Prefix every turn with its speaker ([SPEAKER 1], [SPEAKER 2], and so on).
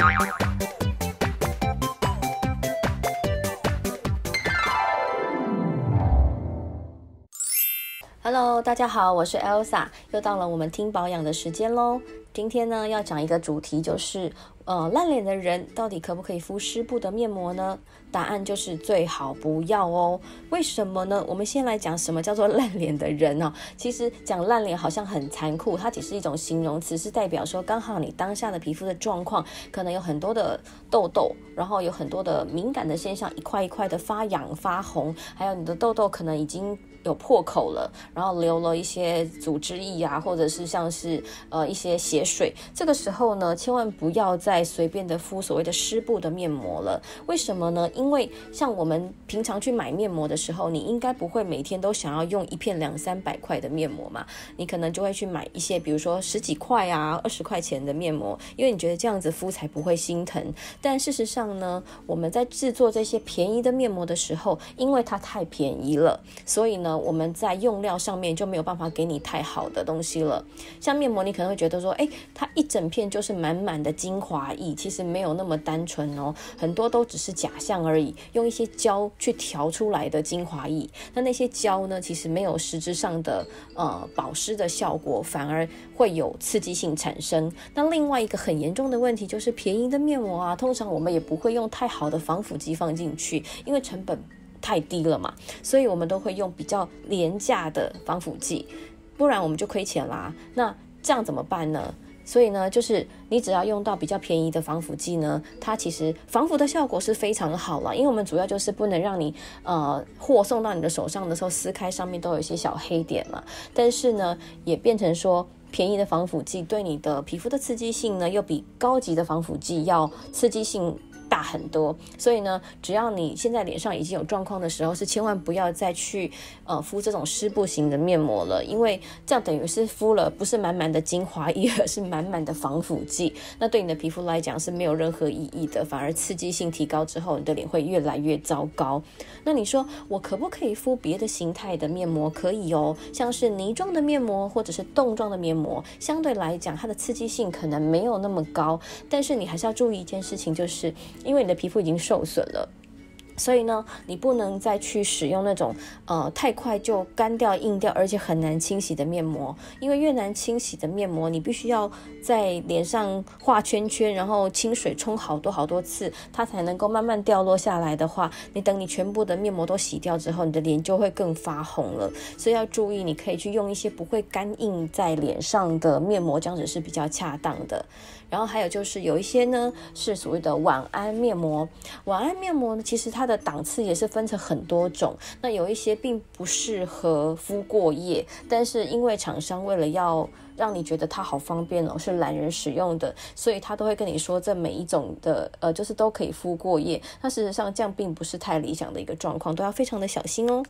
[SPEAKER 1] Bye. Hello，大家好，我是 Elsa，又到了我们听保养的时间喽。今天呢，要讲一个主题，就是呃，烂脸的人到底可不可以敷湿布的面膜呢？答案就是最好不要哦。为什么呢？我们先来讲什么叫做 烂脸的人哦。其实讲烂脸好像很残酷，它只是一种形容词，是代表说刚好你当下的皮肤的状况可能有很多的痘痘，然后有很多的敏感的现象，一块一块的发痒发红，还有你的痘痘可能已经有破口了，然后流了一些组织液啊，或者是像是呃一些血水。这个时候呢，千万不要再随便的敷所谓的湿布的面膜了。为什么呢？因为像我们平常去买面膜的时候，你应该不会每天都想要用一片两三百块的面膜嘛？你可能就会去买一些，比如说十几块啊、二十块钱的面膜，因为你觉得这样子敷才不会心疼。但事实上呢，我们在制作这些便宜的面膜的时候，因为它太便宜了，所以呢。我们在用料上面就没有办法给你太好的东西了。像面膜，你可能会觉得说，哎，它一整片就是满满的精华液，其实没有那么单纯哦，很多都只是假象而已，用一些胶去调出来的精华液。那那些胶呢，其实没有实质上的呃保湿的效果，反而会有刺激性产生。那另外一个很严重的问题就是，便宜的面膜啊，通常我们也不会用太好的防腐剂放进去，因为成本。太低了嘛，所以我们都会用比较廉价的防腐剂，不然我们就亏钱啦。那这样怎么办呢？所以呢，就是你只要用到比较便宜的防腐剂呢，它其实防腐的效果是非常好了。因为我们主要就是不能让你呃货送到你的手上的时候撕开上面都有一些小黑点嘛。但是呢，也变成说便宜的防腐剂对你的皮肤的刺激性呢，又比高级的防腐剂要刺激性。大很多，所以呢，只要你现在脸上已经有状况的时候，是千万不要再去呃敷这种湿布型的面膜了，因为这样等于是敷了不是满满的精华液，而是满满的防腐剂，那对你的皮肤来讲是没有任何意义的，反而刺激性提高之后，你的脸会越来越糟糕。那你说我可不可以敷别的形态的面膜？可以哦，像是泥状的面膜或者是冻状的面膜，相对来讲它的刺激性可能没有那么高，但是你还是要注意一件事情，就是。因为你的皮肤已经受损了。所以呢，你不能再去使用那种呃太快就干掉、硬掉，而且很难清洗的面膜。因为越难清洗的面膜，你必须要在脸上画圈圈，然后清水冲好多好多次，它才能够慢慢掉落下来的话，你等你全部的面膜都洗掉之后，你的脸就会更发红了。所以要注意，你可以去用一些不会干硬在脸上的面膜，这样子是比较恰当的。然后还有就是有一些呢是所谓的晚安面膜，晚安面膜呢其实它的的档次也是分成很多种，那有一些并不适合敷过夜，但是因为厂商为了要让你觉得它好方便哦，是懒人使用的，所以他都会跟你说这每一种的呃就是都可以敷过夜，那事实上这样并不是太理想的一个状况，都要非常的小心哦。